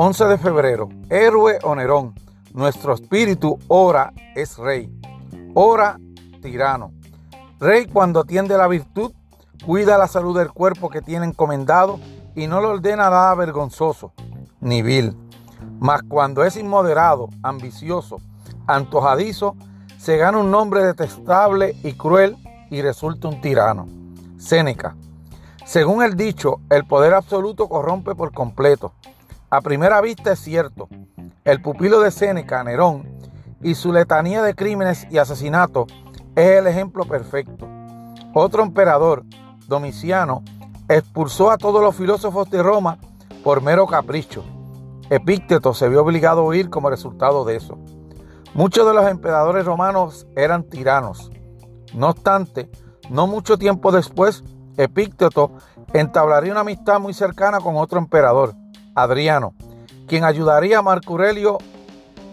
11 de febrero, héroe o Nerón. Nuestro espíritu ora es rey. Ora tirano. Rey cuando atiende la virtud, cuida la salud del cuerpo que tiene encomendado y no le ordena nada vergonzoso ni vil. Mas cuando es inmoderado, ambicioso, antojadizo, se gana un nombre detestable y cruel y resulta un tirano. Séneca. Según el dicho, el poder absoluto corrompe por completo. A primera vista es cierto. El pupilo de Séneca, Nerón, y su letanía de crímenes y asesinatos es el ejemplo perfecto. Otro emperador, Domiciano, expulsó a todos los filósofos de Roma por mero capricho. Epícteto se vio obligado a huir como resultado de eso. Muchos de los emperadores romanos eran tiranos. No obstante, no mucho tiempo después, Epícteto entablaría una amistad muy cercana con otro emperador, Adriano, quien ayudaría a Marco Aurelio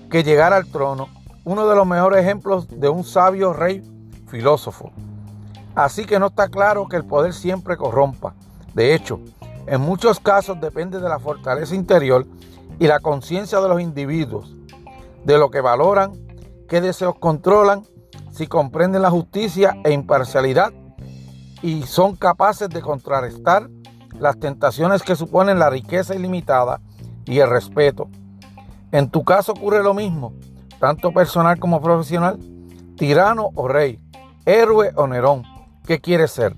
que llegara al trono, uno de los mejores ejemplos de un sabio rey filósofo. Así que no está claro que el poder siempre corrompa. De hecho, en muchos casos depende de la fortaleza interior y la conciencia de los individuos, de lo que valoran, qué deseos controlan, si comprenden la justicia e imparcialidad y son capaces de contrarrestar las tentaciones que suponen la riqueza ilimitada y el respeto. En tu caso ocurre lo mismo, tanto personal como profesional, tirano o rey, héroe o Nerón. ¿Qué quieres ser?